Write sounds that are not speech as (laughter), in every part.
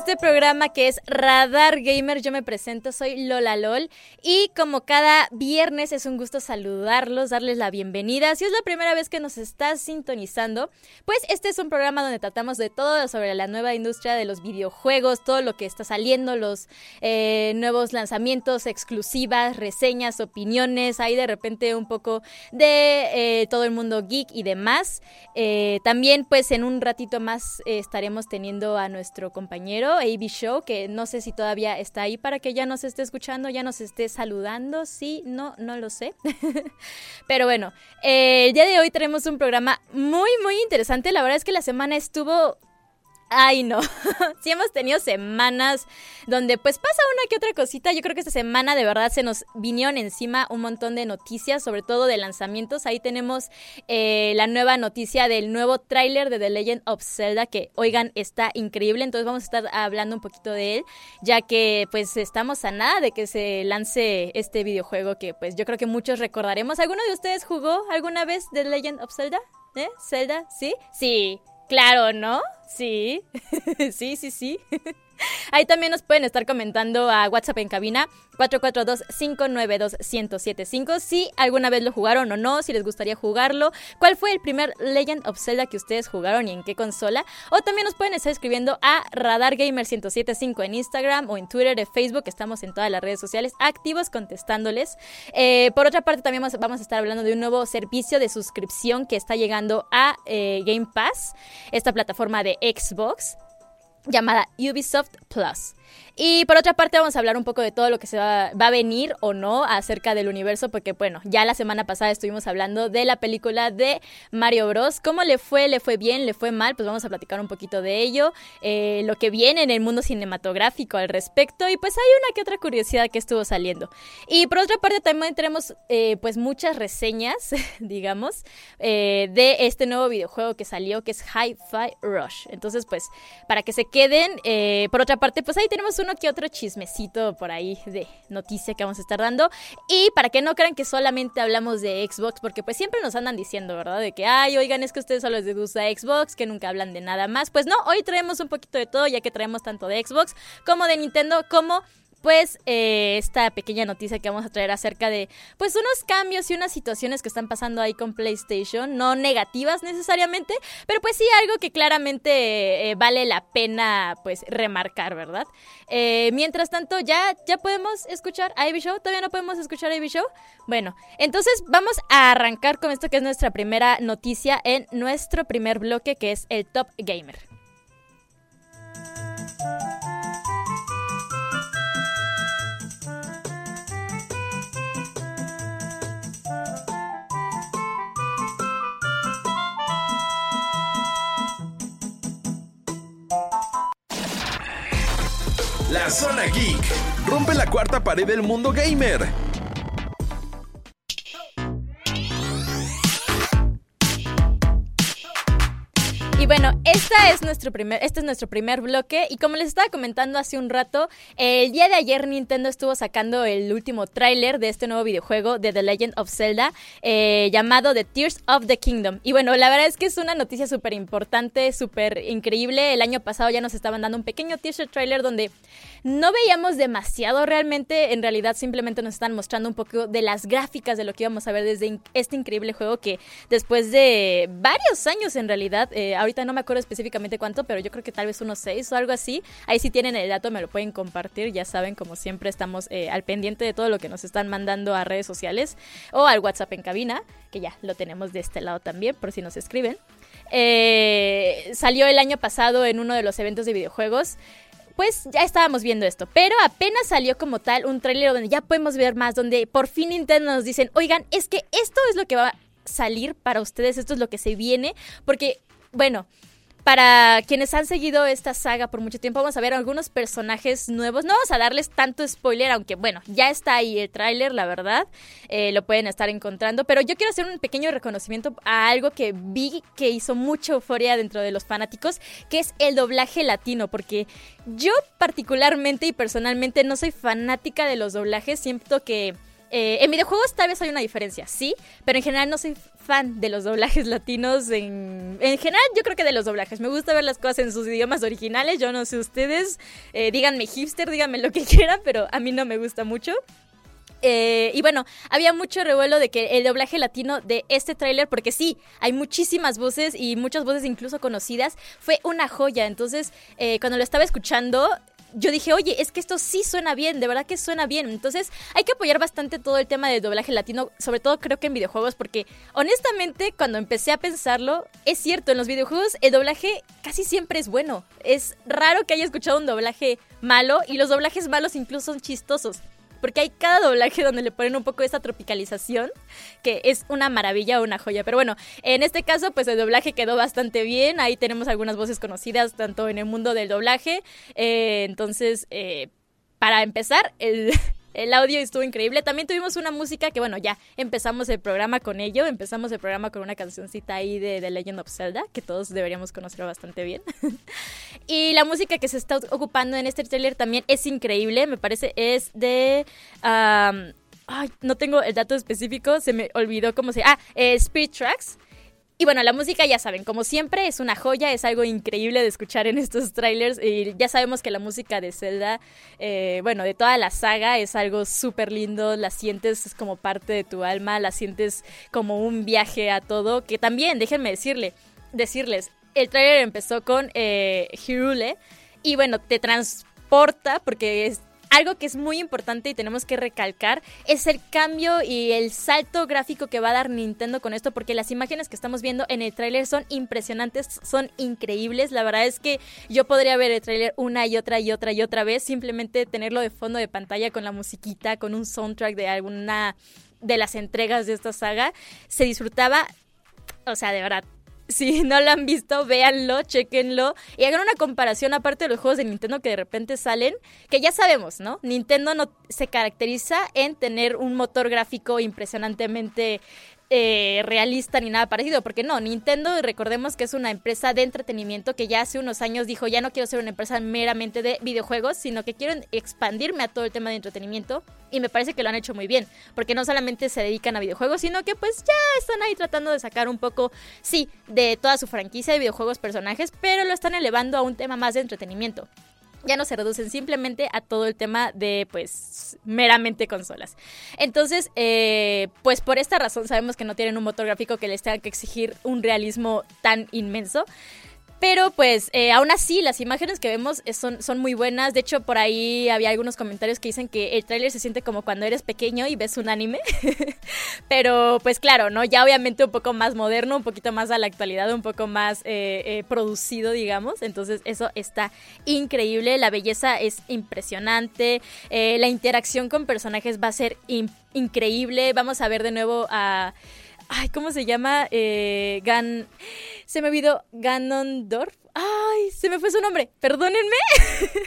Este programa que es Radar Gamer. Yo me presento, soy Lola LOL y como cada viernes es un gusto saludarlos, darles la bienvenida. Si es la primera vez que nos estás sintonizando, pues este es un programa donde tratamos de todo sobre la nueva industria de los videojuegos, todo lo que está saliendo, los eh, nuevos lanzamientos, exclusivas, reseñas, opiniones, hay de repente un poco de eh, todo el mundo geek y demás. Eh, también pues en un ratito más estaremos teniendo a nuestro compañero AB Show, que no sé si todavía está ahí para que ya nos esté escuchando, ya nos esté saludando. Sí, no, no lo sé. (laughs) Pero bueno, eh, el día de hoy tenemos un programa muy, muy interesante. La verdad es que la semana estuvo Ay, no. (laughs) sí hemos tenido semanas donde pues pasa una que otra cosita. Yo creo que esta semana de verdad se nos vinieron encima un montón de noticias, sobre todo de lanzamientos. Ahí tenemos eh, la nueva noticia del nuevo tráiler de The Legend of Zelda, que oigan, está increíble. Entonces vamos a estar hablando un poquito de él, ya que pues estamos a nada de que se lance este videojuego que pues yo creo que muchos recordaremos. ¿Alguno de ustedes jugó alguna vez The Legend of Zelda? ¿Eh? ¿Zelda? ¿Sí? Sí. Claro, ¿no? Sí, (laughs) sí, sí, sí. (laughs) Ahí también nos pueden estar comentando a WhatsApp en cabina 442-592-1075 si alguna vez lo jugaron o no, si les gustaría jugarlo, cuál fue el primer Legend of Zelda que ustedes jugaron y en qué consola. O también nos pueden estar escribiendo a Radar Gamer 1075 en Instagram o en Twitter, en Facebook, estamos en todas las redes sociales activos contestándoles. Eh, por otra parte, también vamos a estar hablando de un nuevo servicio de suscripción que está llegando a eh, Game Pass, esta plataforma de Xbox llamada Ubisoft Plus. Y por otra parte vamos a hablar un poco de todo lo que se va, a venir o no acerca del universo, porque bueno, ya la semana pasada estuvimos hablando de la película de Mario Bros. ¿Cómo le fue? ¿Le fue bien? ¿Le fue mal? Pues vamos a platicar un poquito de ello, eh, lo que viene en el mundo cinematográfico al respecto y pues hay una que otra curiosidad que estuvo saliendo. Y por otra parte también tenemos eh, pues muchas reseñas, (laughs) digamos, eh, de este nuevo videojuego que salió que es Hi-Fi Rush. Entonces pues para que se queden, por otra parte pues ahí tenemos uno que otro chismecito por ahí de noticia que vamos a estar dando. Y para que no crean que solamente hablamos de Xbox, porque pues siempre nos andan diciendo, ¿verdad? De que, ay, oigan, es que ustedes solo les gusta Xbox, que nunca hablan de nada más. Pues no, hoy traemos un poquito de todo, ya que traemos tanto de Xbox como de Nintendo, como pues esta pequeña noticia que vamos a traer acerca de pues unos cambios y unas situaciones que están pasando ahí con PlayStation, no negativas necesariamente, pero pues sí algo que claramente eh, vale la pena pues remarcar, ¿verdad? Eh, mientras tanto, ¿ya, ¿ya podemos escuchar a Ivy Show? ¿Todavía no podemos escuchar a Ivy Show? Bueno, entonces vamos a arrancar con esto que es nuestra primera noticia en nuestro primer bloque que es el Top Gamer. Zona Geek. Rompe la cuarta pared del mundo gamer. Bueno, esta es nuestro primer, este es nuestro primer bloque y como les estaba comentando hace un rato, el día de ayer Nintendo estuvo sacando el último tráiler de este nuevo videojuego de The Legend of Zelda eh, llamado The Tears of the Kingdom. Y bueno, la verdad es que es una noticia súper importante, súper increíble. El año pasado ya nos estaban dando un pequeño teaser trailer donde no veíamos demasiado realmente, en realidad simplemente nos están mostrando un poco de las gráficas de lo que íbamos a ver desde este increíble juego que después de varios años en realidad, eh, ahorita no me acuerdo específicamente cuánto, pero yo creo que tal vez unos seis o algo así, ahí si tienen el dato me lo pueden compartir, ya saben, como siempre estamos eh, al pendiente de todo lo que nos están mandando a redes sociales o al WhatsApp en cabina, que ya lo tenemos de este lado también, por si nos escriben. Eh, salió el año pasado en uno de los eventos de videojuegos. Pues ya estábamos viendo esto, pero apenas salió como tal un tráiler donde ya podemos ver más, donde por fin Nintendo nos dicen, oigan, es que esto es lo que va a salir para ustedes, esto es lo que se viene, porque, bueno, para quienes han seguido esta saga por mucho tiempo, vamos a ver algunos personajes nuevos. No vamos a darles tanto spoiler, aunque bueno, ya está ahí el tráiler, la verdad. Eh, lo pueden estar encontrando. Pero yo quiero hacer un pequeño reconocimiento a algo que vi que hizo mucha euforia dentro de los fanáticos, que es el doblaje latino. Porque yo particularmente y personalmente no soy fanática de los doblajes. Siento que eh, en videojuegos tal vez hay una diferencia, sí, pero en general no soy fan de los doblajes latinos. En, en general yo creo que de los doblajes. Me gusta ver las cosas en sus idiomas originales. Yo no sé ustedes, eh, díganme hipster, díganme lo que (laughs) quieran, pero a mí no me gusta mucho. Eh, y bueno, había mucho revuelo de que el doblaje latino de este tráiler, porque sí, hay muchísimas voces y muchas voces incluso conocidas, fue una joya. Entonces, cuando lo estaba escuchando, yo dije, oye, es que esto sí suena bien, de verdad que suena bien. Entonces hay que apoyar bastante todo el tema del doblaje latino, sobre todo creo que en videojuegos, porque honestamente cuando empecé a pensarlo, es cierto, en los videojuegos el doblaje casi siempre es bueno. Es raro que haya escuchado un doblaje malo y los doblajes malos incluso son chistosos porque hay cada doblaje donde le ponen un poco esa tropicalización, que es una maravilla o una joya. Pero bueno, en este caso, pues el doblaje quedó bastante bien. Ahí tenemos algunas voces conocidas, tanto en el mundo del doblaje. Eh, entonces, eh, para empezar, el, (laughs) el audio estuvo increíble. También tuvimos una música que, bueno, ya empezamos el programa con ello. Empezamos el programa con una cancioncita ahí de The Legend of Zelda, que todos deberíamos conocer bastante bien. (laughs) y la música que se está ocupando en este trailer también es increíble. Me parece es de... ay, no tengo el dato específico, se me olvidó cómo se... Ah, eh, Spirit Tracks. Y bueno, la música ya saben, como siempre es una joya, es algo increíble de escuchar en estos trailers. Y ya sabemos que la música de Zelda, eh, bueno, de toda la saga es algo súper lindo, la sientes como parte de tu alma, la sientes como un viaje a todo, que también, déjenme decirle, decirles, el trailer empezó con eh, Hirule. Y bueno, te transporta porque es algo que es muy importante y tenemos que recalcar es el cambio y el salto gráfico que va a dar Nintendo con esto, porque las imágenes que estamos viendo en el tráiler son impresionantes, son increíbles. La verdad es que yo podría ver el tráiler una y otra y otra y otra vez, simplemente tenerlo de fondo de pantalla con la musiquita, con un soundtrack de alguna de las entregas de esta saga, se disfrutaba, o sea, de verdad, si (laughs) no lo han visto, véanlo, chequenlo y hagan una comparación aparte de los juegos de Nintendo que de repente salen, que ya sabemos, ¿no? Nintendo no se caracteriza en tener un motor gráfico impresionantemente eh, realista ni nada parecido, porque no, Nintendo, recordemos que es una empresa de entretenimiento que ya hace unos años dijo, ya no quiero ser una empresa meramente de videojuegos, sino que quiero expandirme a todo el tema de entretenimiento y me parece que lo han hecho muy bien, porque no solamente se dedican a videojuegos, sino que pues ya están ahí tratando de sacar un poco, sí, de toda su franquicia de videojuegos personajes, pero lo están elevando a un tema más de entretenimiento ya no se reducen simplemente a todo el tema de pues meramente consolas. Entonces, eh, pues por esta razón sabemos que no tienen un motor gráfico que les tenga que exigir un realismo tan inmenso. Pero pues eh, aún así las imágenes que vemos eh, son, son muy buenas. De hecho por ahí había algunos comentarios que dicen que el tráiler se siente como cuando eres pequeño y ves un anime. (laughs) Pero pues claro, ¿no? Ya obviamente un poco más moderno, un poquito más a la actualidad, un poco más eh, producido, digamos. Entonces eso está increíble. La belleza es impresionante. la interacción con personajes va a ser increíble. Vamos a ver de nuevo a... Ay, ¿cómo se llama? Eh, Gan. Se me olvidó. Ganondorf. Ay, se me fue su nombre. Perdónenme.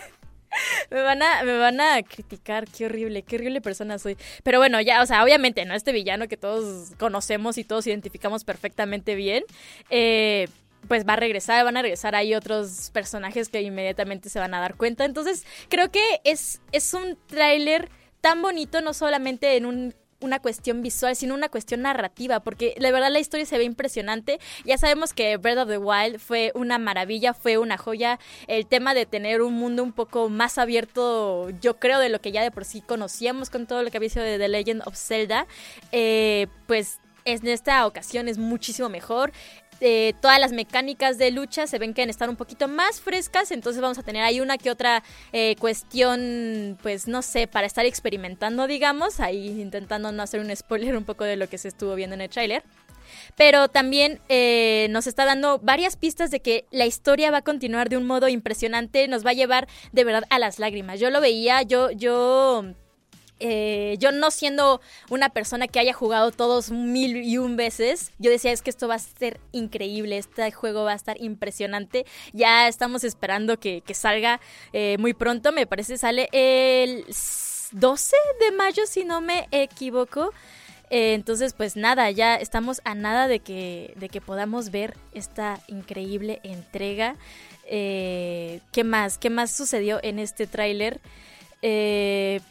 (laughs) me van a me van a criticar, qué horrible, qué horrible persona soy. Pero bueno, ya, o sea, obviamente, ¿no? Este villano que todos conocemos y todos identificamos perfectamente bien. Eh, pues va a regresar, van a regresar ahí otros personajes que inmediatamente se van a dar cuenta. Entonces, creo que es, es un tráiler tan bonito, no solamente en un una cuestión visual, sino una cuestión narrativa, porque la verdad la historia se ve impresionante. Ya sabemos que Breath of the Wild fue una maravilla, fue una joya. El tema de tener un mundo un poco más abierto, yo creo, de lo que ya de por sí conocíamos con todo lo que había sido de The Legend of Zelda, eh, pues en esta ocasión es muchísimo mejor. Eh, todas las mecánicas de lucha se ven que estar un poquito más frescas, entonces vamos a tener ahí una que otra eh, cuestión, pues no sé, para estar experimentando, digamos, ahí intentando no hacer un (laughs) spoiler un poco de lo que se estuvo viendo en el tráiler. pero también eh, nos está dando varias pistas de que la historia va a continuar de un modo impresionante, nos va a llevar de verdad a las lágrimas. Yo lo veía, yo, yo eh, yo no siendo una persona que haya jugado todos mil y un veces, yo decía es que esto va a ser increíble, este juego va a estar impresionante. Ya estamos esperando que, salga eh, muy pronto, me parece sale el 12 de mayo si no me equivoco. Eh, entonces, pues nada, ya estamos a nada de que, de que podamos ver esta increíble entrega. ¿Qué más? ¿Qué más sucedió en este tráiler? Eh,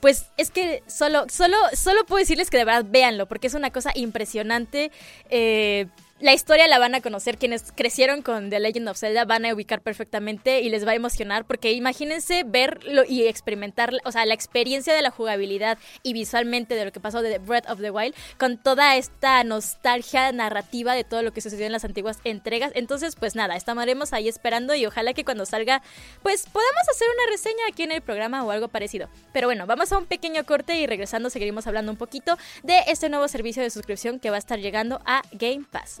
pues es que solo, solo, solo puedo decirles que de verdad véanlo, porque es una cosa impresionante. Eh, la historia la van a conocer quienes crecieron con The Legend of Zelda van a ubicar perfectamente y les va a emocionar porque imagínense verlo y experimentar, o sea, la experiencia de la jugabilidad y visualmente de lo que pasó de Breath of the Wild con toda esta nostalgia narrativa de todo lo que sucedió en las antiguas entregas. Entonces, pues nada, estaremos ahí esperando y ojalá que cuando salga, pues podamos hacer una reseña aquí en el programa o algo parecido. Pero bueno, vamos a un pequeño corte y regresando seguiremos hablando un poquito de este nuevo servicio de suscripción que va a estar llegando a Game Pass.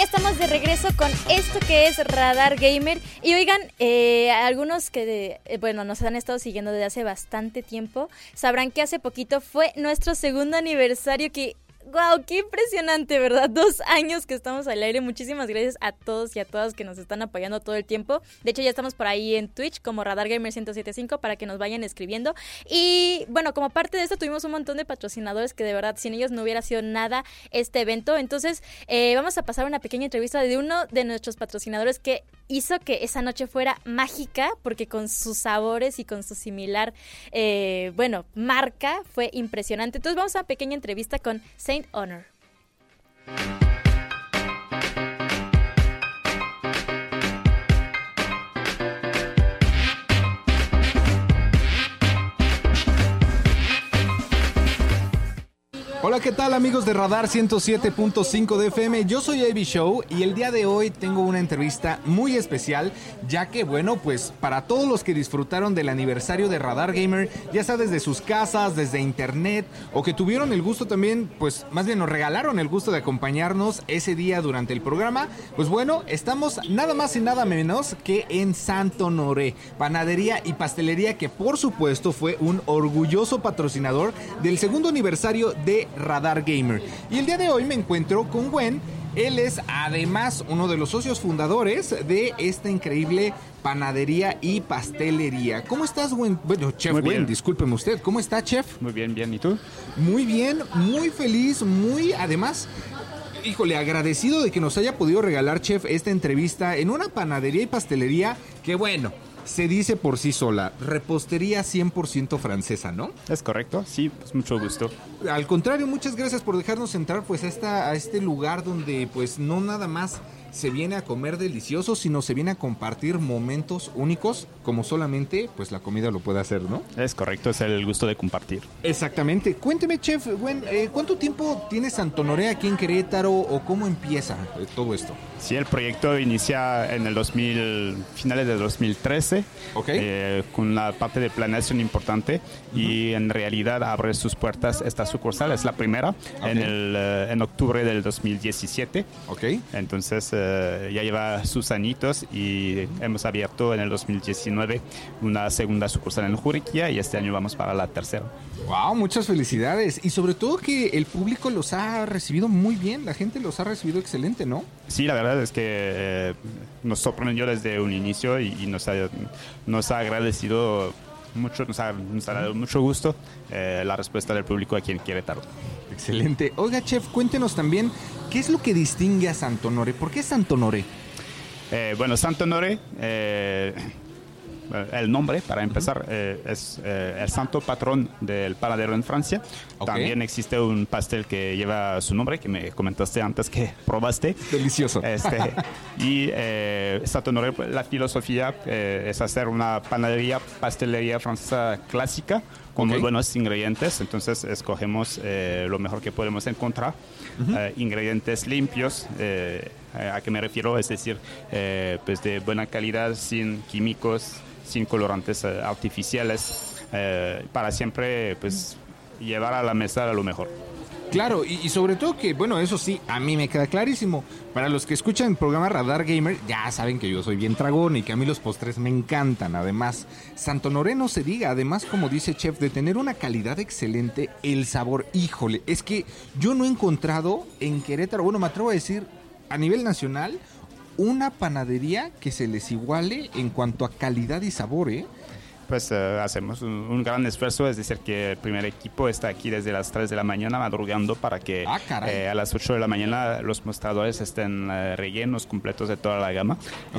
Ya estamos de regreso con esto que es Radar Gamer. Y oigan, eh, algunos que, eh, bueno, nos han estado siguiendo desde hace bastante tiempo, sabrán que hace poquito fue nuestro segundo aniversario que ¡Wow! ¡Qué impresionante, ¿verdad? (laughs) Dos años que estamos al aire. Muchísimas gracias a todos y a todas que nos están apoyando todo el tiempo. De hecho, ya estamos por ahí en Twitch como Radar Gamer 1075 para que nos vayan escribiendo. Y bueno, como parte de esto, tuvimos un montón de patrocinadores que de verdad sin ellos no hubiera sido nada este evento. Entonces, eh, vamos a pasar una pequeña entrevista de uno de nuestros patrocinadores que hizo que esa noche fuera mágica porque con sus sabores y con su similar, eh, bueno, marca fue impresionante. Entonces, vamos a una pequeña entrevista con Saint Honor. Hola, ¿qué tal amigos de Radar 107.5 de FM? Yo soy Avi Show y el día de hoy tengo una entrevista muy especial, ya que bueno, pues para todos los que disfrutaron del aniversario de Radar Gamer, ya sea desde sus casas, desde internet, o que tuvieron el gusto también, pues más bien nos regalaron el gusto de acompañarnos ese día durante el programa, pues bueno, estamos nada más y nada menos que en Santo Noré, panadería y pastelería que por supuesto fue un orgulloso patrocinador del segundo aniversario de Radar Gamer. Y el día de hoy me encuentro con Gwen. Él es además uno de los socios fundadores de esta increíble panadería y pastelería. ¿Cómo estás, Gwen? Bueno, Chef Muy Gwen, bien. discúlpeme usted. ¿Cómo está, Chef? Muy bien, bien. ¿Y tú? Muy bien, muy feliz, muy además. Híjole, agradecido de que nos haya podido regalar, Chef, esta entrevista en una panadería y pastelería que, bueno, se dice por sí sola, repostería 100% francesa, ¿no? ¿Es correcto? Sí, pues mucho gusto. Al contrario, muchas gracias por dejarnos entrar pues a, esta, a este lugar donde pues no nada más se viene a comer delicioso, sino se viene a compartir momentos únicos como solamente pues la comida lo puede hacer, ¿no? Es correcto, es el gusto de compartir. Exactamente. Cuénteme, chef, Gwen, eh, ¿cuánto tiempo tiene Santonoré aquí en Querétaro o cómo empieza eh, todo esto? Sí, el proyecto inicia en el 2000, finales de 2013, Ok. eh, con una parte de planeación importante y en realidad abre sus puertas esta sucursal, es la primera, en, el, eh, en octubre del 2017. ¿Ok? Entonces eh, ya lleva sus añitos y hemos abierto en el 2019 una segunda sucursal en Juriquilla y este año vamos para la tercera. Wow, muchas felicidades. Y sobre todo que el público los ha recibido muy bien, la gente los ha recibido excelente, ¿no? Sí, la verdad es que eh, nos sorprendió desde un inicio y, y nos, ha, nos ha agradecido mucho, nos ha, nos ha dado mucho gusto eh, la respuesta del público aquí en Querétaro. Excelente. Oiga, chef, cuéntenos también, ¿qué es lo que distingue a Santonoré? ¿Por qué Santonoré? Eh, bueno, Santo Nore, eh, el nombre, para empezar, eh, es el santo patrón del panadero en Francia. También existe un pastel que lleva su nombre, que me comentaste antes que (laughs) probaste. Delicioso. Este, (laughs) y Santo Honoré, pues, la filosofía es hacer una panadería, pastelería francesa clásica con muy buenos ingredientes. Entonces escogemos eh, lo mejor que podemos encontrar. Eh, ingredientes limpios. eh, ¿A qué me refiero? Es decir, eh, pues de buena calidad, sin químicos, sin colorantes eh, artificiales, eh, para siempre pues llevar a la mesa lo mejor. Claro, y, sobre todo que, bueno, eso sí, a mí me queda clarísimo. Para los que escuchan el programa Radar Gamer, ya saben que yo soy bien tragón y que a mí los postres me encantan. Además, Santo no se diga, además, como dice Chef, de tener una calidad excelente, el sabor, híjole, es que yo no he encontrado en Querétaro, bueno, me atrevo a decir, a nivel nacional, una panadería que se les iguale en cuanto a calidad y sabor, ¿eh? Pues eh, hacemos un, un gran esfuerzo, es decir, que el primer equipo está aquí desde las 3 de la mañana madrugando para que Ah, eh, a las 8 de la mañana los mostradores estén eh, rellenos, completos de toda la gama.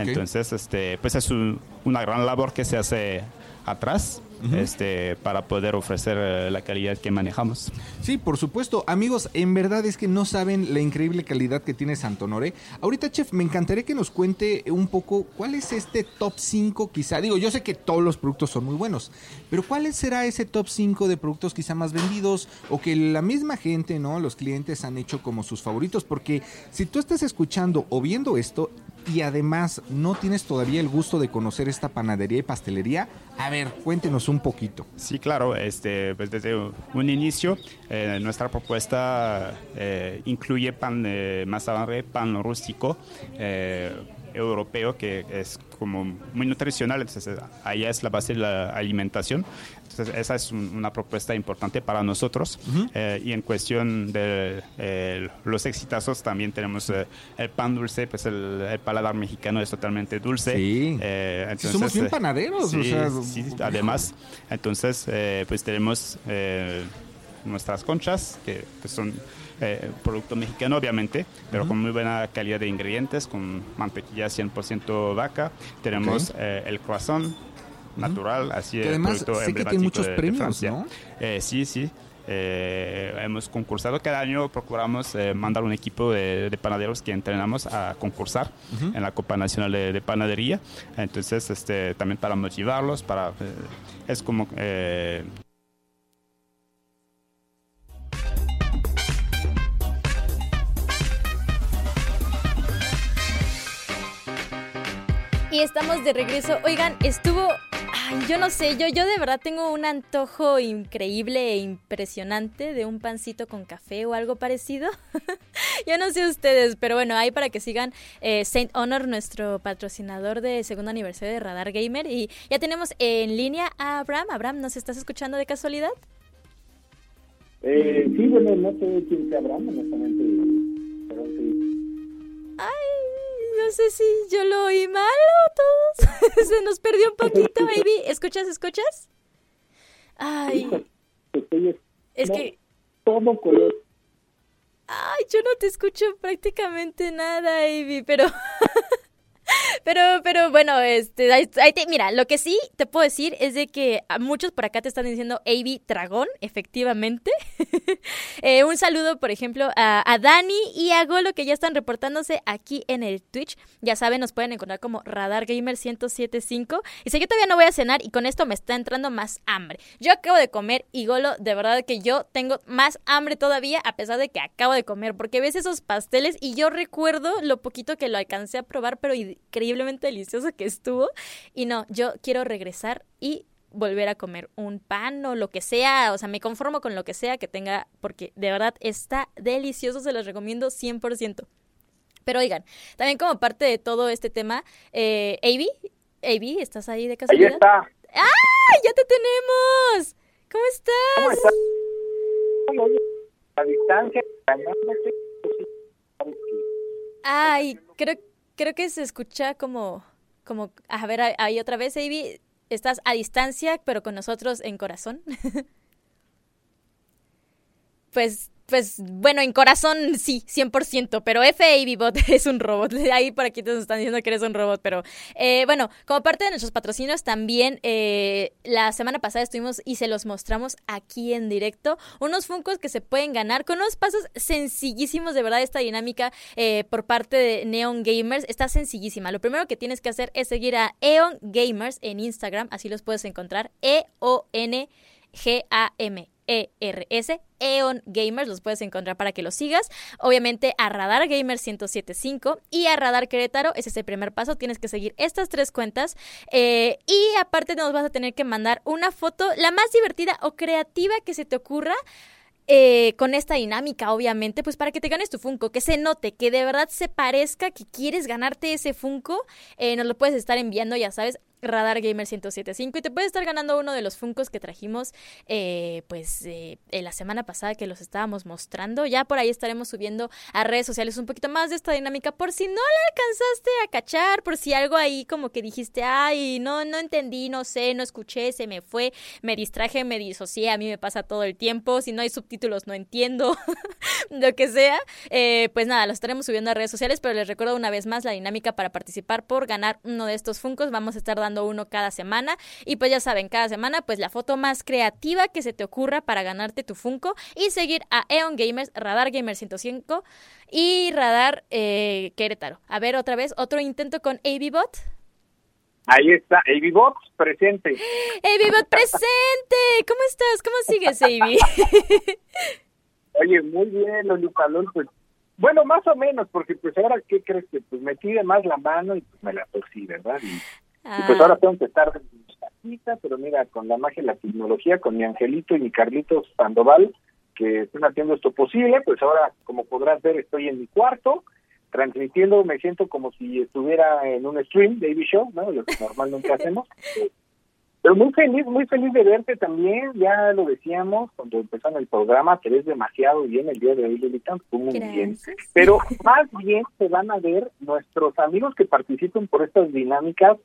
Entonces, este, pues es un- una gran labor que se hace atrás este, para poder ofrecer eh, la calidad que manejamos. Sí, por supuesto. Amigos, en verdad es que no saben la increíble calidad que tiene Santonoré. Ahorita, chef, me encantaría que nos cuente un poco cuál es este top 5 quizá. Digo, yo sé que todos los productos son muy buenos, pero ¿cuál será ese top 5 de productos quizá más vendidos o que la misma gente, ¿no? Los clientes han hecho como sus favoritos? Porque si tú estás escuchando o viendo esto y además no tienes todavía el gusto de conocer esta panadería y pastelería, a ver, cuéntenos un poquito. Sí, claro, este, pues desde un inicio eh, nuestra propuesta eh, incluye pan mazamorra, pan rústico eh, europeo que es como muy nutricional, entonces ahí es la base de la alimentación. Entonces esa es un- una propuesta importante para nosotros. Eh, y en cuestión de eh, los exitazos también tenemos eh, el pan dulce, pues el, el paladar mexicano es totalmente dulce. Sí. Eh, Sí, somos bien eh, panaderos, o sí, sea, sí, además, entonces, eh, pues tenemos nuestras conchas, que pues, son eh, producto mexicano, obviamente, pero con muy buena calidad de ingredientes, con mantequilla 100% vaca. Tenemos Ok. eh, el croissant natural, así Que el además sé que tiene muchos de- premios. ¿no? Eh, sí, sí. Eh, hemos concursado cada año, procuramos eh, mandar un equipo de, de panaderos que entrenamos a concursar en la Copa Nacional de, de Panadería. Entonces, este, también para motivarlos, para es como Y estamos de regreso. Oigan, estuvo. Ay, yo no sé, yo, yo de verdad tengo un antojo increíble e impresionante de un pancito con café o algo parecido. (laughs) yo no sé ustedes, pero bueno, ahí para que sigan eh, Saint Honor, nuestro patrocinador de segundo aniversario de Radar Gamer. Y ya tenemos en línea a Abraham. Abraham, ¿nos estás escuchando de casualidad? Eh, sí, bueno, no sé quién sea Abraham, honestamente. No sé si yo lo oí mal o todos. (laughs) Se nos perdió un poquito, baby. ¿Escuchas, escuchas? Ay, es no, que... todo color. Ay, yo no te escucho prácticamente nada, Ivy, pero... (laughs) Pero, pero bueno, este, mira, lo que sí te puedo decir es de que muchos por acá te están diciendo Avi Dragón, efectivamente. (laughs) Eh, un saludo, por ejemplo, a, Dani y a Golo que ya están reportándose aquí en el Twitch. Ya saben, nos pueden encontrar como Radar Gamer 1075. Y si yo todavía no voy a cenar y con esto me está entrando más hambre. Yo acabo de comer y Golo, de verdad que yo tengo más hambre todavía a pesar de que acabo de comer. Porque ves esos pasteles y yo recuerdo lo poquito que lo alcancé a probar, pero increíblemente delicioso que estuvo. Y no, yo quiero regresar y volver a comer un pan o lo que sea, o sea, me conformo con lo que sea que tenga, porque de verdad está delicioso, se los recomiendo 100%. Pero oigan, también como parte de todo este tema, eh, Avi, Avi, ¿estás ahí de Ahí casualidad? está. ¡Ay, ya te tenemos! ¿Cómo estás? ¿Cómo estás? A distancia, pues sí, sabes que- Ay, creo, que se escucha como, como, a ver, ahí otra vez, Avi, estás a distancia, pero con nosotros en corazón. (laughs) pues pues bueno, en corazón sí, 100%, pero F Bot (laughs) es un robot. (laughs) Ahí por aquí te están diciendo que eres un robot, pero eh, bueno, como parte de nuestros patrocinios también eh, la semana pasada estuvimos y se los mostramos aquí en directo, unos Funcos que se pueden ganar con unos pasos sencillísimos, de verdad esta dinámica eh, por parte de Neon Gamers está sencillísima. Lo primero que tienes que hacer es seguir a Eon Gamers en Instagram, así los puedes encontrar, E-O-N. G-A-M e-R-S, Eon Gamers, los puedes encontrar para que los sigas. Obviamente a Radar Gamer 1075 y a Radar Querétaro, ese es el primer paso, tienes que seguir estas tres cuentas. Eh, y aparte nos vas a tener que mandar una foto, la más divertida o creativa que se te ocurra. Eh, con esta dinámica, obviamente, pues para que te ganes tu Funko, que se note, que de verdad se parezca que quieres ganarte ese Funko, eh, nos lo puedes estar enviando, ya sabes, Radar Gamer 1075 y te puedes estar ganando uno de los Funcos que trajimos eh, pues eh, la semana pasada que los estábamos mostrando. Ya por ahí estaremos subiendo a redes sociales un poquito más de esta dinámica por si no la alcanzaste a cachar, por si algo ahí como que dijiste, ay, no, no entendí, no sé, no escuché, se me fue, me distraje, me disocié, a mí me pasa todo el tiempo, si no hay subtítulos no entiendo, (laughs) lo que sea. Eh, pues nada, lo estaremos subiendo a redes sociales, pero les recuerdo una vez más la dinámica para participar por ganar uno de estos Funcos. Vamos a estar dando uno cada semana. Y pues ya saben, cada semana, pues la foto más creativa que se te ocurra para ganarte tu Funko. Y seguir a Eon Gamers, Radar Gamer 105 y Radar eh, Querétaro. A ver, otra vez, otro intento con AVBot. Ahí está, AVBot presente. AVBot presente. ¿Cómo estás? ¿Cómo sigues, Avi? (laughs) Oye, muy bien, Lolita pues bueno, más o menos, porque pues ahora, ¿qué crees? Que pues me pide más la mano y pues me la torcí, ¿verdad? Y y pues ahora tengo que estar casita, pero mira, con la magia y la tecnología, con mi Angelito y mi Carlitos Sandoval, que están haciendo esto posible, pues ahora, como podrás ver, estoy en mi cuarto, transmitiendo, me siento como si estuviera en un stream de Show, ¿no? Lo que normalmente hacemos. (laughs) Pero muy feliz, muy feliz de verte también, ya lo decíamos cuando empezamos el programa, te ves demasiado bien el día de hoy, Lolita, muy bien. Pero más bien se van a ver nuestros amigos que participan por estas dinámicas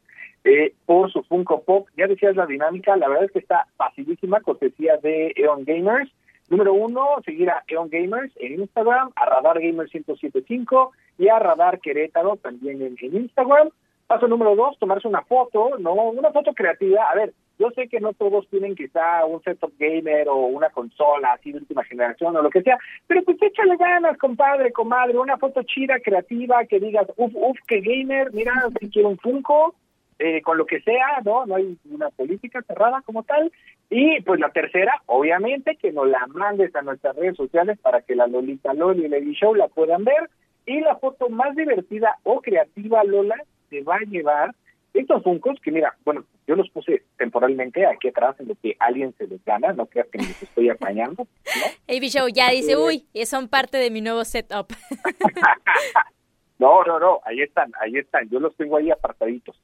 eh, por su Funko Pop. Ya decías la dinámica, la verdad es que está facilísima, cortesía de Eon Gamers. Número uno, seguir a Eon Gamers en Instagram, a Radar Gamers 1075 y a Radar Querétaro también en, Instagram. Paso número dos, tomarse una foto, no, una foto creativa. A ver, yo sé que no todos tienen quizá un setup gamer o una consola así de última generación o lo que sea, pero pues échale ganas, compadre, comadre, una foto chida, creativa, que digas, uff, uff, qué gamer, mira, si quiero un Funko, eh, con lo que sea, ¿no? No hay una política cerrada como tal. Y pues la tercera, obviamente, que nos la mandes a nuestras redes sociales para que la Lolita Loli y Lady Show la puedan ver. Y la foto más divertida o creativa, Lola, te va a llevar estos funcos que, mira, bueno, yo los puse temporalmente aquí atrás en lo que alguien se les gana, no creas que me los estoy apañando. ¿no? AB Show ya dice, eh, uy, son parte de mi nuevo setup. (laughs) no, no, no, ahí están, ahí están, yo los tengo ahí apartaditos.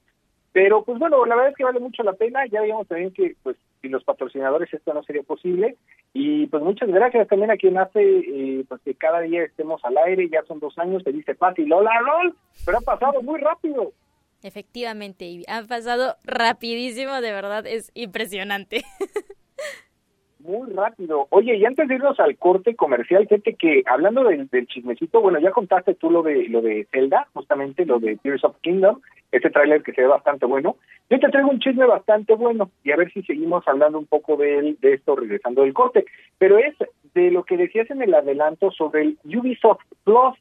Pero pues bueno, la verdad es que vale mucho la pena. Ya veíamos también que pues sin los patrocinadores esto no sería posible. Y pues muchas gracias también a quien hace eh, pues que cada día estemos al aire. Ya son dos años, se dice fácil, hola, LOL, pero ha pasado muy rápido. Efectivamente, ha pasado rapidísimo, de verdad, es impresionante. (laughs) muy rápido. Oye, y antes de irnos al corte comercial, fíjate que hablando del, chismecito, bueno, ya contaste tú lo de lo de Zelda, justamente lo de Tears of Kingdom, ese tráiler que se ve bastante bueno. Yo te traigo un chisme bastante bueno y a ver si seguimos hablando un poco de, de esto regresando del corte, pero es de lo que decías en el adelanto sobre el Ubisoft Plus,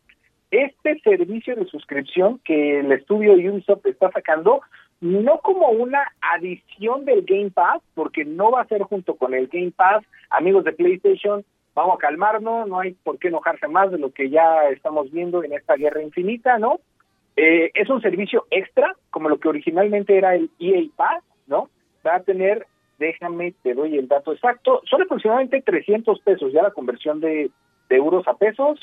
este servicio de suscripción que el estudio Ubisoft está sacando no como una adición del Game Pass, porque no va a ser junto con el Game Pass, amigos de PlayStation, vamos a calmarnos, no hay por qué enojarse más de lo que ya estamos viendo en esta guerra infinita, ¿no? Eh, es un servicio extra, como lo que originalmente era el EA Pass, ¿no? Va a tener, déjame, te doy el dato exacto, son aproximadamente 300 pesos ya la conversión de, de euros a pesos,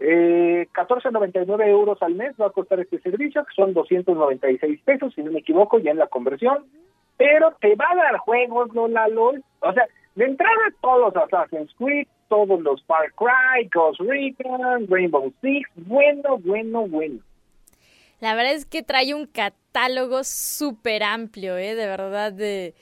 eh, 14.99 euros al mes va a costar este servicio, que son 296 pesos, si no me equivoco, ya en la conversión. Pero te va a dar juegos, no la LOL. O sea, de entrada todos los Assassin's Creed, todos los Far Cry, Ghost Recon, Rainbow Six. Bueno, bueno, bueno. La verdad es que trae un catálogo súper amplio, ¿eh? De verdad, de...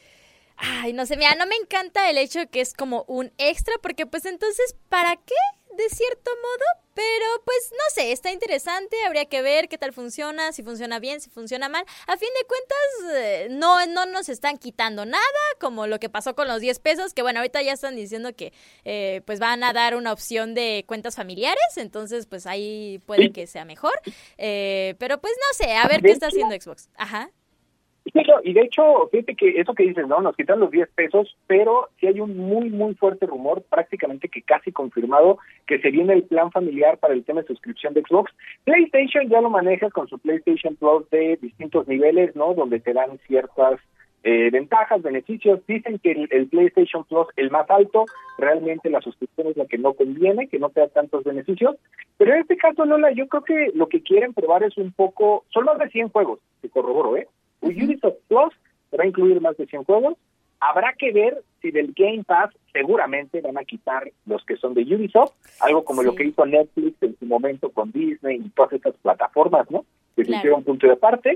Ay, no sé, mira, no me encanta el hecho de que es como un extra, porque pues entonces, ¿para qué de cierto modo, pero pues no sé, está interesante, habría que ver qué tal funciona, si funciona bien, si funciona mal. A fin de cuentas, eh, no, no nos están quitando nada, como lo que pasó con los 10 pesos, que bueno, ahorita ya están diciendo que eh, pues van a dar una opción de cuentas familiares, entonces pues ahí puede que sea mejor. Eh, pero pues no sé, a ver qué está haciendo Xbox. Ajá. Y de hecho, fíjate que eso que dices, ¿no? Nos quitan los 10 pesos, pero sí hay un muy, muy fuerte rumor, prácticamente que casi confirmado, que se viene el plan familiar para el tema de suscripción de Xbox. PlayStation ya lo maneja con su PlayStation Plus de distintos niveles, ¿no? Donde te dan ciertas eh, ventajas, beneficios. Dicen que el, PlayStation Plus, el más alto, realmente la suscripción es la que no conviene, que no te da tantos beneficios. Pero en este caso, Lola, yo creo que lo que quieren probar es un poco, son más de 100 juegos, te corroboro, ¿eh? Ubisoft Plus va a incluir más de 100 juegos. Habrá que ver si del Game Pass seguramente van a quitar los que son de Ubisoft, algo como lo que hizo Netflix en su momento con Disney y todas estas plataformas, ¿no? Que se hicieron punto de aparte.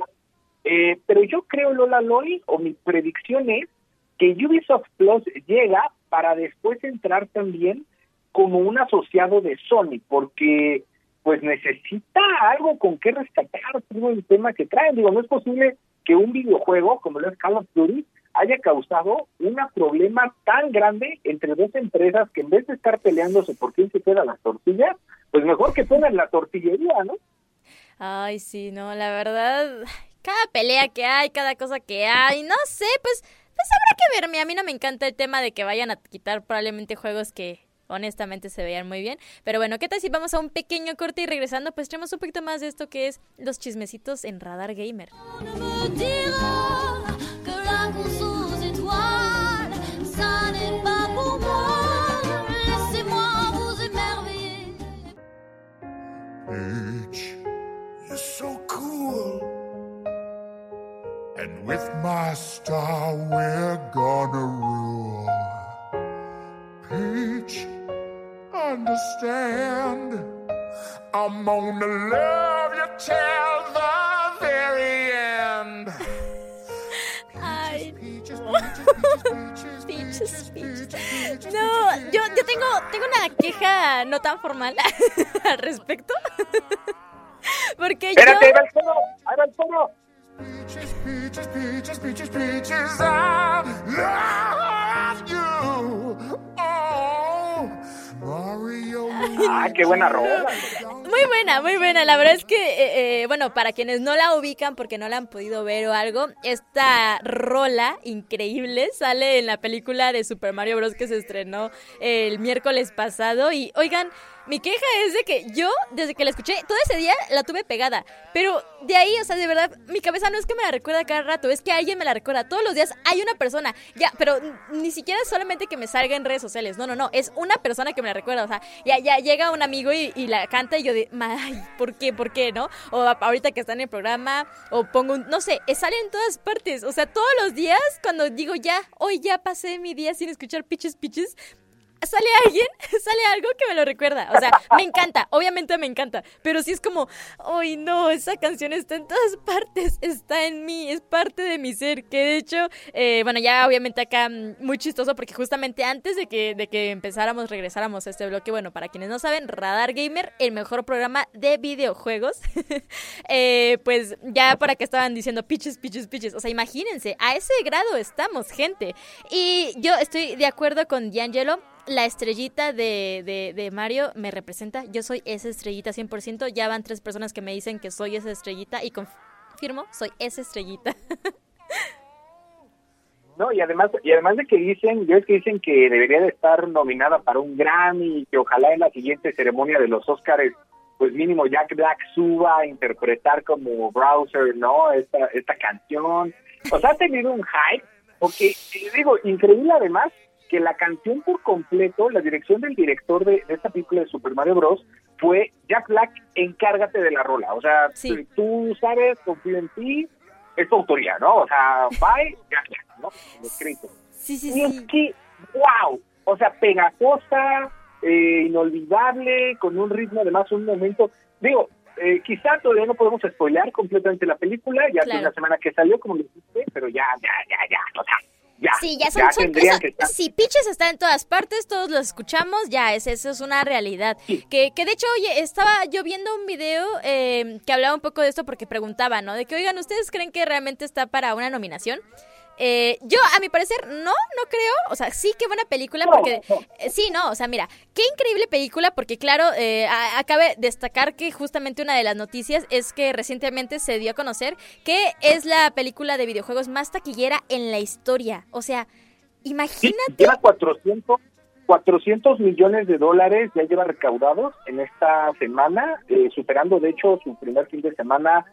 Eh, pero yo creo, Lola Loy, o mi predicción es que Ubisoft Plus llega para después entrar también como un asociado de Sony, porque pues necesita algo con qué rescatar todo el tema que traen. Digo, no es posible que un videojuego como lo es Call of Duty haya causado un problema tan grande entre dos empresas que en vez de estar peleándose por quién se queda las tortillas, pues mejor que pongan la tortillería, ¿no? Ay, sí, no, la verdad, cada pelea que hay, cada cosa que hay, no sé, pues, pues habrá que verme. A mí no me encanta el tema de que vayan a quitar probablemente juegos que honestamente se veían muy bien. Pero bueno, ¿qué tal si vamos a un pequeño corte y regresando pues tenemos un poquito más de esto que es los chismecitos en Radar Gamer. so cool. And with my star, we're gonna rule. Peach. Understand. I'm gonna love you till the very end. Ay. Peaches, (laughs) peaches. No, yo, yo tengo, tengo una queja no tan formal (laughs) al respecto. (laughs) Porque Espérate, yo... ahí va el toro, ahí va el toro. Peaches, peaches, peaches, peaches, peaches, I love you. Oh. Ah, qué buena rola. Muy buena, muy buena. La verdad es que, eh, eh, bueno, para quienes no la ubican porque no la han podido ver o algo, esta rola increíble sale en la película de Super Mario Bros. que se estrenó el miércoles pasado. Y oigan, mi queja es de que yo, desde que la escuché, todo ese día la tuve pegada. Pero de ahí, o sea, de verdad, mi cabeza no es que me la recuerda cada rato, es que alguien me la recuerda. Todos los días hay una persona. Ya, pero ni siquiera es solamente que me salga en redes sociales. No, no, no. Es una persona que me la recuerda. O sea, ya, ya llega un amigo y, la canta y yo de, ay, ¿por qué? ¿Por qué? ¿No? O ahorita que está en el programa, o pongo un, no sé, sale en todas partes. O sea, todos los días, cuando digo ya, hoy ya pasé mi día sin escuchar pitches, pitches, sale alguien, (laughs) sale algo que me lo recuerda. O sea, me encanta, obviamente me encanta. Pero sí es como, ay no, esa canción está en todas partes, está en mí, es parte de mi ser. Que de hecho, eh, bueno, ya obviamente acá mm, muy chistoso porque justamente antes de que, de que empezáramos, regresáramos a este bloque, bueno, para quienes no saben, Radar Gamer, el mejor programa de videojuegos. (laughs) eh, pues ya para que estaban diciendo pitches, pitches, pitches. O sea, imagínense, a ese grado estamos, gente. Y yo estoy de acuerdo con D'Angelo la estrellita de, de, Mario me representa. Yo soy esa estrellita 100%. Ya van tres personas que me dicen que soy esa estrellita y confirmo, soy esa estrellita. (laughs) No, y además, y además de que dicen, yo es que dicen que debería de estar nominada para un Grammy y que ojalá en la siguiente ceremonia de los Oscars, pues mínimo Jack Black suba a interpretar como Browser, ¿no? Esta, esta canción. O sea, ha tenido un hype, porque, digo, increíble además que la canción por completo, la dirección del director de, esta película de Super Mario Bros. fue Jack Black, encárgate de la rola. O sea, tú sabes, confío en ti, es tu autoría, ¿no? O sea, bye, Jack Black, ¿no? escrito. Sí, sí, y es que, wow, o sea, pegajosa, eh, inolvidable, con un ritmo, además, un momento, digo, eh, quizá todavía no podemos spoilear completamente la película, ya hace una semana que salió, como le dijiste, pero ya, ya, ya, ya, o sea, ya. Sí, ya son, son sí, Pitches está en todas partes, todos los escuchamos, ya, es, eso es una realidad. Que, que de hecho, oye, estaba yo viendo un video eh, que hablaba un poco de esto porque preguntaba, ¿no? De que, oigan, ¿ustedes creen que realmente está para una nominación? Eh, yo, a mi parecer, no, no creo. O sea, sí, qué buena película, porque. Eh, sí, no, o sea, mira, qué increíble película, porque claro, eh, acabe destacar que justamente una de las noticias es que recientemente se dio a conocer que es la película de videojuegos más taquillera en la historia. O sea, imagínate. lleva 400, 400 millones de dólares, ya lleva recaudados en esta semana, eh, superando de hecho su primer fin de semana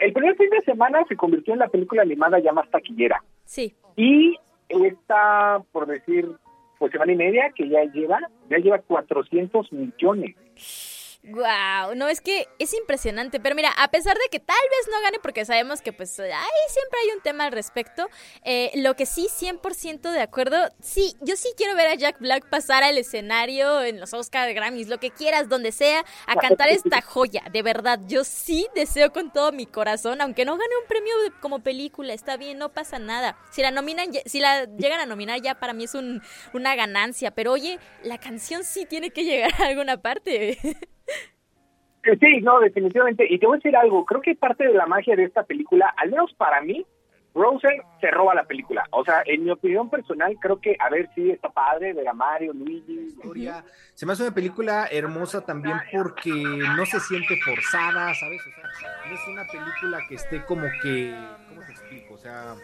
el primer fin de semana se convirtió en la película animada ya más taquillera. Sí. Y esta, por decir, pues semana y media que ya lleva, ya lleva 400 millones. Wow, no es que es impresionante, pero mira, a pesar de que tal vez no gane, porque sabemos que pues ahí siempre hay un tema al respecto, eh, lo que sí 100% de acuerdo, sí, yo sí quiero ver a Jack Black pasar al escenario en los Oscar Grammys, lo que quieras, donde sea, a cantar esta (laughs) joya, de verdad, yo sí deseo con todo mi corazón, aunque no gane un premio como película, está bien, no pasa nada, si la nominan, si la llegan a nominar ya para mí es un, una ganancia, pero oye, la canción sí tiene que llegar a alguna parte. (laughs) Sí, no, definitivamente. Y te voy a decir algo, creo que parte de la magia de esta película, al menos para mí, Rosen se roba la película. O sea, en mi opinión personal, creo que, a ver, si está padre, ver a Mario, Luigi, Gloria. Se me hace una película hermosa también porque no se siente forzada, ¿sabes? O sea, no es una película que esté como que, ¿cómo te explico? O sea,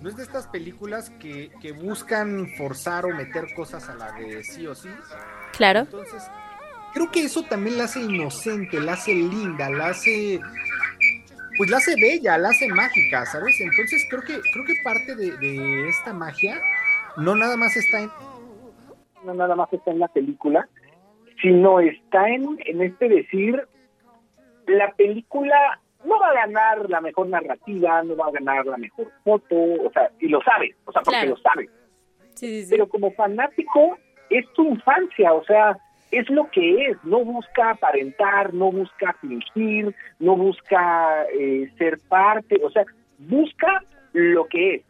no es de estas películas que, que buscan forzar o meter cosas a la de sí o sí. Claro. Entonces, creo que eso también la hace inocente, la hace linda, la hace pues la hace bella, la hace mágica, ¿sabes? Entonces creo que creo que parte de, esta magia no nada más está en no nada más está en la película, sino está en, en este decir la película no va a ganar la mejor narrativa, no va a ganar la mejor foto, o sea, y lo sabe, o sea, porque lo sabe. Sí, sí, Pero como fanático es tu infancia, o sea, es lo que es, no busca aparentar, no busca fingir, no busca eh, ser parte, o sea, busca lo que es.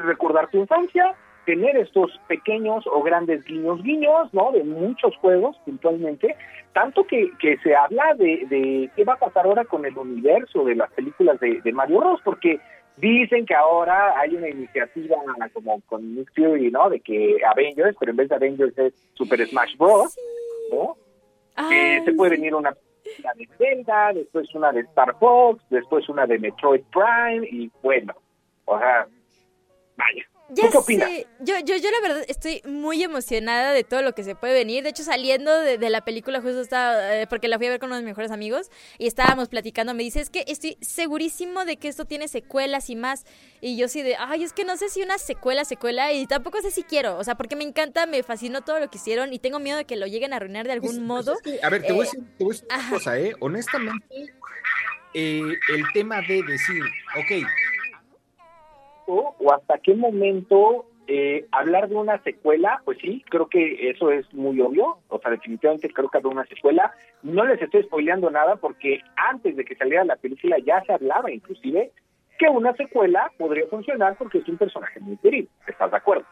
Recordar tu infancia, tener estos pequeños o grandes guiños, guiños, ¿no? De muchos juegos, puntualmente, tanto que, que se habla de, de qué va a pasar ahora con el universo de las películas de, de Mario Bros, porque Dicen que ahora hay una iniciativa como con Nick Fury, ¿no? De que Avengers, pero en vez de Avengers es Super Smash Bros. ¿no? Que se puede venir una de Zelda, después una de Star Fox, después una de Metroid Prime y bueno, o sea, vaya. Ya qué opinas? Yo, yo, yo la verdad estoy muy emocionada de todo lo que se puede venir. De hecho, saliendo de, la película, justo estaba, eh, porque la fui a ver con uno de mis mejores amigos y estábamos platicando. Me dice, es que estoy segurísimo de que esto tiene secuelas y más. Y yo sí de, ay, es que no sé si una secuela, secuela, y tampoco sé si quiero. O sea, porque me encanta, me fascinó todo lo que hicieron y tengo miedo de que lo lleguen a arruinar de algún pues, modo. a ver, te voy a decir, te voy a decir una cosa, ¿eh? Honestamente, eh, el tema de decir, ok, o hasta qué momento eh, hablar de una secuela, pues sí, creo que eso es muy obvio, o sea, definitivamente creo que de una secuela. No les estoy spoileando nada porque antes de que saliera la película ya se hablaba inclusive que una secuela podría funcionar porque es un personaje muy querido, ¿estás de acuerdo?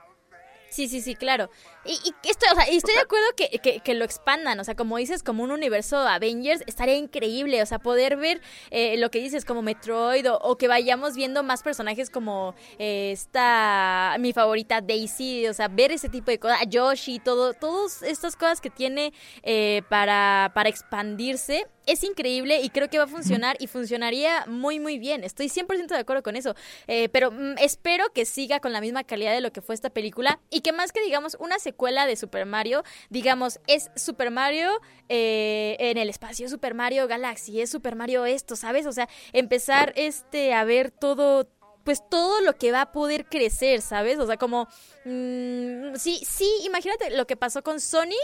Sí, sí, sí, claro. Y, estoy, o sea, estoy de acuerdo que, que, lo expandan, o sea, como dices, como un universo Avengers, estaría increíble, o sea, poder ver eh, lo que dices como Metroid o, que vayamos viendo más personajes como eh, esta, mi favorita Daisy, o sea, ver ese tipo de cosas, Yoshi, todo, todas estas cosas que tiene eh, para, para expandirse es increíble y creo que va a funcionar y funcionaría muy muy bien. Estoy 100% de acuerdo con eso. Eh, pero mm, espero que siga con la misma calidad de lo que fue esta película y que más que digamos una secuela de Super Mario, digamos es Super Mario eh, en el espacio, Super Mario Galaxy, es Super Mario esto, ¿sabes? O sea, empezar este a ver todo pues todo lo que va a poder crecer, ¿sabes? O sea, como, mm, sí, sí, imagínate lo que pasó con Sonic.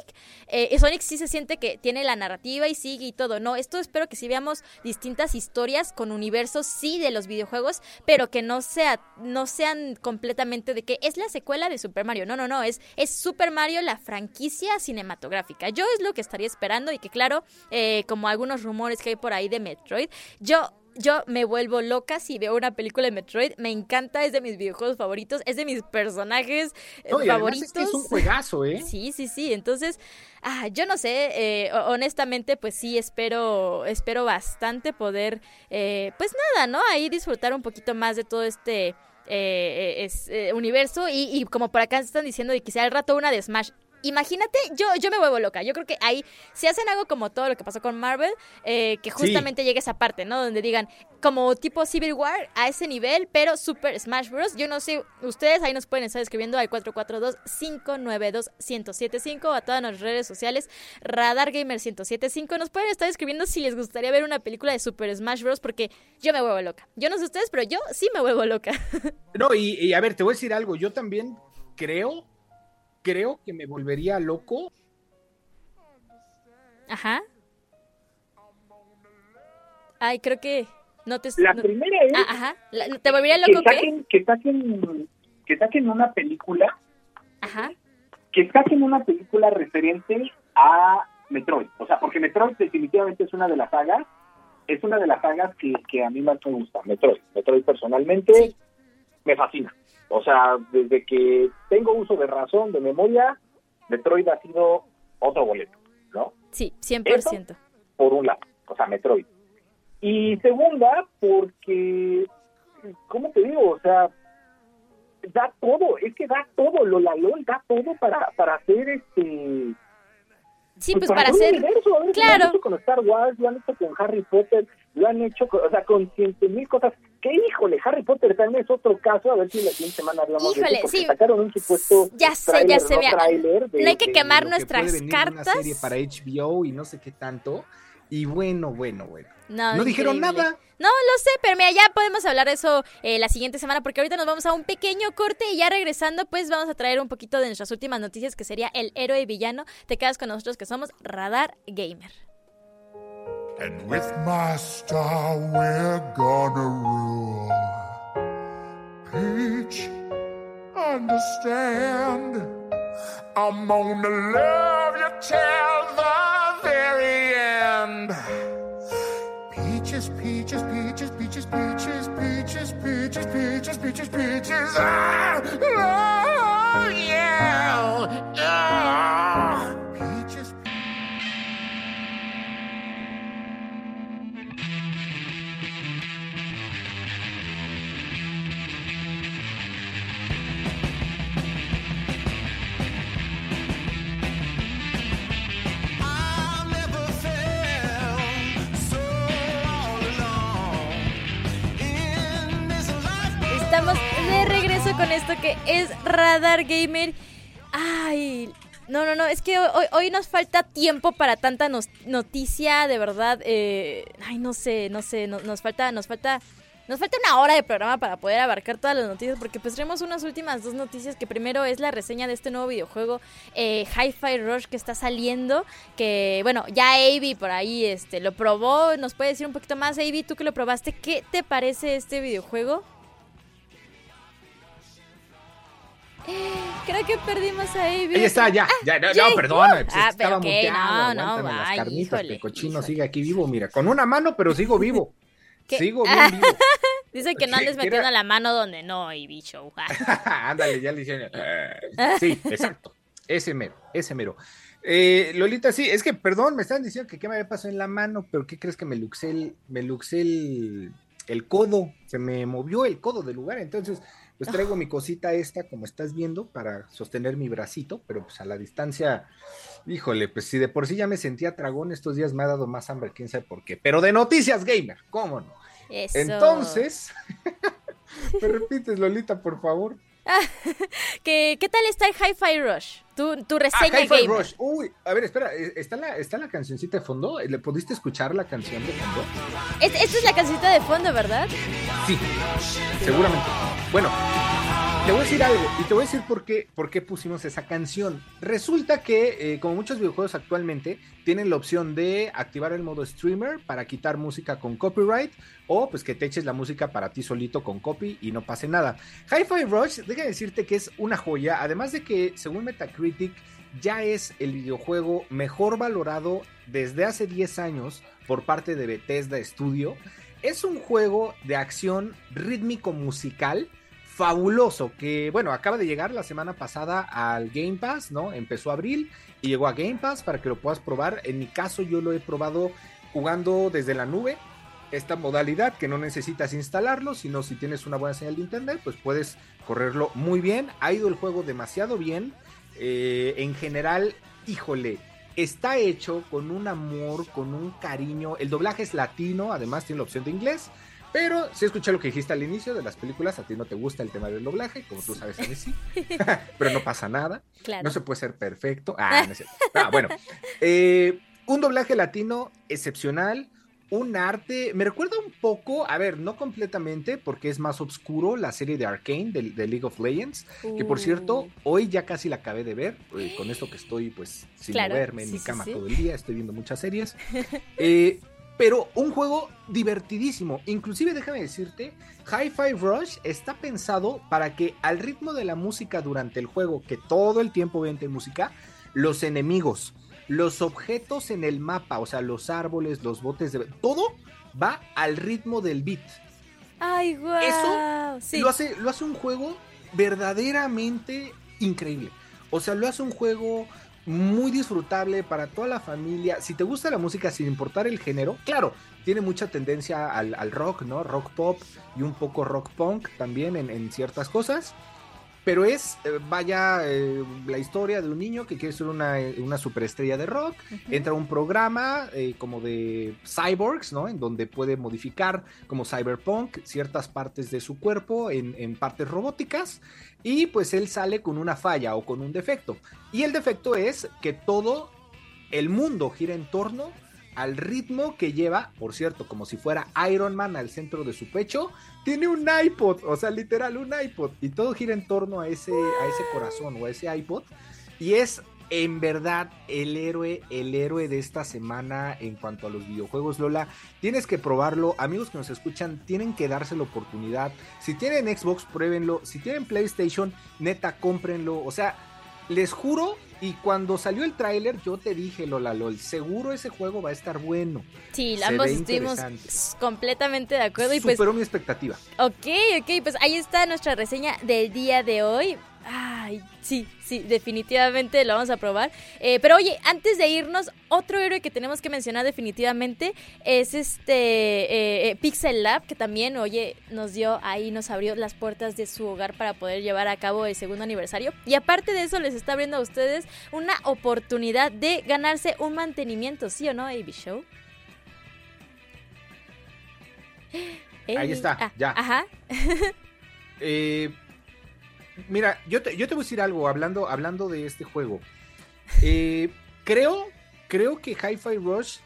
Eh, Sonic sí se siente que tiene la narrativa y sigue y todo, ¿no? Esto espero que sí veamos distintas historias con universos, sí, de los videojuegos, pero que no, sea, no sean completamente de que es la secuela de Super Mario. No, no, no, es, es Super Mario la franquicia cinematográfica. Yo es lo que estaría esperando y que claro, eh, como algunos rumores que hay por ahí de Metroid, yo yo me vuelvo loca si veo una película de Metroid. Me encanta, es de mis videojuegos favoritos, es de mis personajes eh, favoritos. Es, que es un juegazo, ¿eh? Sí, sí, sí. Entonces, ah, yo no sé, eh, honestamente, pues sí, espero, espero bastante poder, eh, pues nada, ¿no? Ahí disfrutar un poquito más de todo este... es, universo y, y, como por acá están diciendo de que sea al rato una de Smash imagínate, yo, yo me vuelvo loca. Yo creo que ahí, si hacen algo como todo lo que pasó con Marvel, eh, que justamente llegue esa parte, ¿no? Donde digan, como tipo Civil War, a ese nivel, pero Super Smash Bros. Yo no sé, ustedes ahí nos pueden estar escribiendo al 442-592-1075 a todas nuestras redes sociales, Radar Gamer 1075. Nos pueden estar escribiendo si les gustaría ver una película de Super Smash Bros. Porque yo me vuelvo loca. Yo no sé ustedes, pero yo sí me vuelvo loca. (laughs) No, y a ver, te voy a decir algo. Yo también creo creo que me volvería loco. Ajá. Ay, creo que no te... La primera es... Ah, ajá. ¿Te volvería loco que saquen, Que saquen, que saquen una película... Ajá. Que saquen una película referente a Metroid. O sea, porque Metroid definitivamente es una de las sagas, es una de las sagas que, que a mí más me gusta, Metroid. Metroid personalmente me fascina. O sea, desde que tengo uso de razón, de memoria, Metroid ha sido otro boleto, ¿no? Sí, 100%. por un lado, o sea, Metroid. Y segunda, porque, ¿cómo te digo? O sea, da todo, es que da todo, lo LOL da todo para, para hacer este Sí, pues, pues para, hacer. claro. Lo han hecho con Star Wars, lo han hecho con Harry Potter, lo han hecho, con, o sea, con ciento mil cosas. Que híjole, Harry Potter también es otro caso, a ver si la siguiente semana hablamos híjole, de eso, sí. sacaron un supuesto ya sé, ya sé, no, no hay que quemar nuestras cartas. Una serie para HBO y no sé qué tanto. Y bueno, bueno, bueno. No, dijeron nada. No, lo sé, pero mira, ya podemos hablar de eso eh, la siguiente semana porque ahorita nos vamos a un pequeño corte y ya regresando pues vamos a traer un poquito de nuestras últimas noticias que sería el héroe villano. Te quedas con nosotros que somos Radar Gamer. And with my star we're gonna rule. Peach, understand. I'm gonna love you till the very end. Peaches, peaches, peaches, peaches, peaches, peaches, peaches, peaches, peaches, peaches. Ah, oh, yeah. Esto que es Radar Gamer. Ay, no, no, no, es que hoy, nos falta tiempo para tanta noticia, de verdad. Eh, ay, no sé, no sé, nos falta, nos falta, nos falta una hora de programa para poder abarcar todas las noticias, porque pues tenemos unas últimas dos noticias, que primero es la reseña de este nuevo videojuego, eh, Hi-Fi Rush, que está saliendo, que, bueno, ya Avi por ahí este, lo probó, nos puede decir un poquito más, Avi, tú que lo probaste, ¿qué te parece este videojuego? Creo que perdimos a Avi. Ahí está, ya. Ah, ya no, no, perdona. Pues, ah, estaba okay, no, no, las carnitas. el cochino sigue aquí vivo, mira. Con una mano, pero sigo (laughs) vivo. Sigo bien vivo. (laughs) Dice que no andes metiendo la mano donde no, y bicho. (laughs) Ándale, ya le hicieron. sí, exacto. Ese mero, ese mero. Eh, Lolita, sí, es que, perdón, me están diciendo que qué me había pasado en la mano, pero ¿qué crees que me luxé el, me luxé el, el codo? Se me movió el codo del lugar, entonces pues traigo mi cosita esta, como estás viendo, para sostener mi bracito, pero pues a la distancia, híjole, pues si de por sí ya me sentía tragón, estos días me ha dado más hambre, quién sabe por qué. Pero de noticias gamer, ¿cómo no? Entonces, (laughs) me repites, Lolita, por favor. (laughs) ¿Qué, ¿Qué tal está el Hi-Fi Rush? Tu, tu reseña ah, Hi-Fi Rush. Uy, a ver, espera, ¿e-, ¿está la, ¿está la cancioncita de fondo? ¿Le pudiste escuchar la canción de fondo? esta es la cancioncita de fondo, ¿verdad? Sí, seguramente. Bueno, te voy a decir algo y te voy a decir por qué, por qué pusimos esa canción. Resulta que, eh, como muchos videojuegos actualmente, tienen la opción de activar el modo streamer para quitar música con copyright o pues que te eches la música para ti solito con copy y no pase nada. Hi-Fi Rush, déjame decirte que es una joya, además de que según Metacritic ya es el videojuego mejor valorado desde hace 10 años por parte de Bethesda Studio es un juego de acción rítmico musical fabuloso que, bueno, acaba de llegar la semana pasada al Game Pass, ¿no? Empezó abril y llegó a Game Pass para que lo puedas probar. En mi caso yo lo he probado jugando desde la nube. Esta modalidad que no necesitas instalarlo, sino si tienes una buena señal de internet, pues puedes correrlo muy bien. Ha ido el juego demasiado bien. Eh, en general, híjole, está hecho con un amor, con un cariño. El doblaje es latino, además tiene la opción de inglés. Pero si escuché lo que dijiste al inicio de las películas, a ti no te gusta el tema del doblaje, como tú sabes, a mí sí. (laughs) Pero no pasa nada. No se puede ser perfecto. Ah, no es ah, bueno. Eh, un doblaje latino excepcional, un arte, me recuerda un poco, a ver, no completamente, porque es más oscuro la serie de Arkane, de, League of Legends, que por cierto, uh. hoy ya casi la acabé de ver, eh, con esto que estoy pues sin moverme en mi cama todo el día, estoy viendo muchas series. (laughs) Eh, pero un juego divertidísimo. Inclusive déjame decirte, Hi-Fi Rush está pensado para que al ritmo de la música durante el juego, que todo el tiempo vente música, los enemigos, los objetos en el mapa, o sea, los árboles, los botes de... Todo va al ritmo del beat. Ay, guau. Eso lo, hace, lo hace un juego verdaderamente increíble. O sea, lo hace un juego muy disfrutable para toda la familia. Si te gusta la música sin importar el género, claro, tiene mucha tendencia al, rock, ¿no? Rock pop y un poco rock punk también en ciertas cosas. Pero es, eh, vaya, eh, la historia de un niño que quiere ser una, una superestrella de rock. Entra a un programa eh, como de cyborgs, ¿no? En donde puede modificar como cyberpunk ciertas partes de su cuerpo en, en partes robóticas. Y pues él sale con una falla o con un defecto. Y el defecto es que todo el mundo gira en torno al ritmo que lleva, por cierto, como si fuera Iron Man al centro de su pecho, tiene un iPod, o sea, literal un iPod, y todo gira en torno a ese, a ese corazón o a ese iPod, y es en verdad el héroe, el héroe de esta semana en cuanto a los videojuegos, Lola. Tienes que probarlo, amigos que nos escuchan, tienen que darse la oportunidad. Si tienen Xbox, pruébenlo. Si tienen PlayStation, neta, cómprenlo. O sea, les juro y cuando salió el tráiler, yo te dije, Lola LOL, seguro ese juego va a estar bueno. Sí, ambos estuvimos completamente de acuerdo. y pues Superó mi expectativa. Ok, ok, pues ahí está nuestra reseña del día de hoy. Ay, sí, sí, definitivamente lo vamos a probar. Eh, pero oye, antes de irnos, otro héroe que tenemos que mencionar definitivamente es este eh, eh, Pixel Lab, que también, oye, nos dio ahí, nos abrió las puertas de su hogar para poder llevar a cabo el segundo aniversario. Y aparte de eso, les está abriendo a ustedes una oportunidad de ganarse un mantenimiento, ¿sí o no, AB Show? Ahí está, ah, ya. Ajá. (laughs) eh Mira, yo te, yo te voy a decir algo hablando, hablando de este juego. Eh, creo, creo que Hi-Fi Rush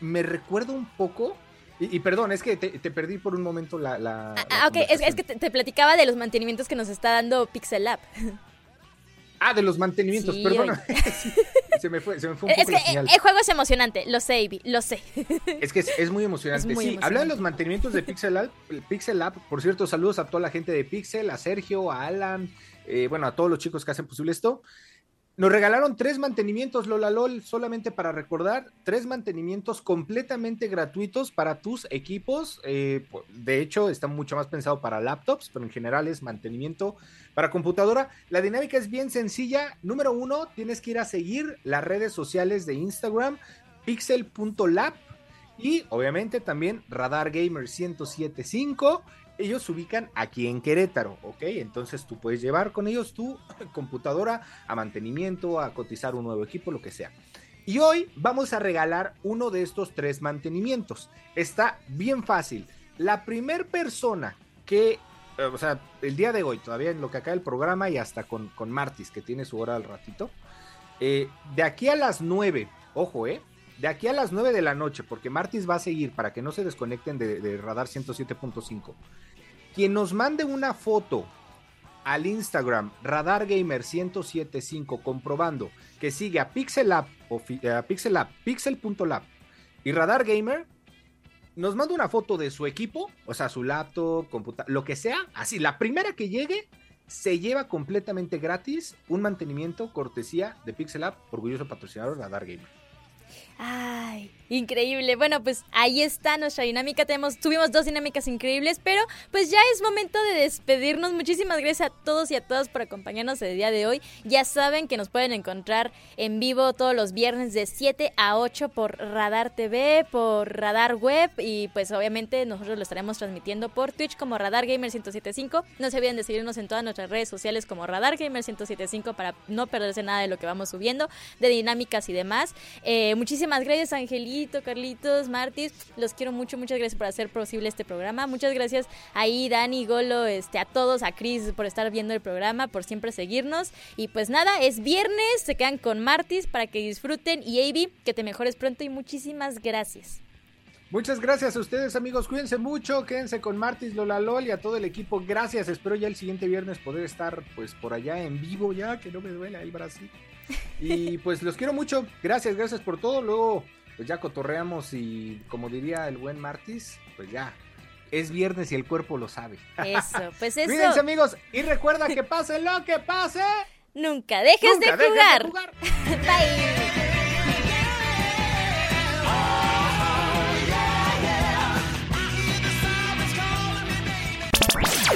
me recuerda un poco. Y, perdón, es que te, perdí por un momento la. ah, ok, es, que te, platicaba de los mantenimientos que nos está dando Pixel Lab. (laughs) Ah, de los mantenimientos, perdón. (laughs) se me fue, se me fue un es que el juego es emocionante, lo sé, Ivy, lo sé. (laughs) Es que es, muy emocionante. sí, habla de los mantenimientos de Pixel Lab, Pixel Lab, por cierto, saludos a toda la gente de Pixel, a Sergio, a Alan, eh, bueno, a todos los chicos que hacen posible esto. Nos regalaron tres mantenimientos, Lola LOL, solamente para recordar, tres mantenimientos completamente gratuitos para tus equipos. Eh, de hecho, está mucho más pensado para laptops, pero en general es mantenimiento para computadora. La dinámica es bien sencilla. Número uno, tienes que ir a seguir las redes sociales de Instagram, pixel.lab y obviamente también Radar Gamer 1075 ellos se ubican aquí en Querétaro, ¿ok? Entonces tú puedes llevar con ellos tu (laughs) computadora a mantenimiento, a cotizar un nuevo equipo, lo que sea. Y hoy vamos a regalar uno de estos tres mantenimientos. Está bien fácil. La primer persona que, eh, o sea, el día de hoy, todavía en lo que acaba el programa y hasta con, Martis, que tiene su hora al ratito, eh, de aquí a las 9, ojo, ¿eh? De aquí a las 9 de la noche, porque Martis va a seguir para que no se desconecten de, de Radar 107.5. Quien nos mande una foto al Instagram RadarGamer1075 comprobando que sigue a PixelLab, eh, a PixelLab, Pixel.lab y Radar Gamer, nos manda una foto de su equipo, o sea, su laptop, computadora, lo que sea, así, la primera que llegue se lleva completamente gratis un mantenimiento cortesía de PixelLab, orgulloso patrocinador Radar Gamer. Ay, Increíble. Bueno, pues ahí está nuestra dinámica. Tenemos, tuvimos dos dinámicas increíbles, pero pues ya es momento de despedirnos. Muchísimas gracias a todos y a todas por acompañarnos el día de hoy. Ya saben que nos pueden encontrar en vivo todos los viernes de 7 a 8 por Radar TV, por Radar Web y pues obviamente nosotros lo estaremos transmitiendo por Twitch como Radar Gamer 1075. No se olviden de seguirnos en todas nuestras redes sociales como Radar Gamer 1075 para no perderse nada de lo que vamos subiendo, de dinámicas y demás. Eh, muchísimas gracias, Angelina Carlitos, Martis, los quiero mucho, muchas gracias por hacer posible este programa. Muchas gracias ahí, Dani, Golo, este, a todos, a Cris por estar viendo el programa, por siempre seguirnos. Y pues nada, es viernes, se quedan con Martis para que disfruten. Y Avi, que te mejores pronto y muchísimas gracias. Muchas gracias a ustedes amigos, cuídense mucho, quédense con Martis, Lola Lol y a todo el equipo, gracias, espero ya el siguiente viernes poder estar pues por allá en vivo ya, que no me duele el Brasil. (laughs) Y pues los quiero mucho, gracias, gracias por todo, luego pues ya cotorreamos y como diría el buen Martis, pues ya es viernes y el cuerpo lo sabe. Eso, (laughs) pues eso. Cuídense amigos y recuerda que pase lo que pase. Nunca dejes, de, jugar. de jugar. (laughs) Bye.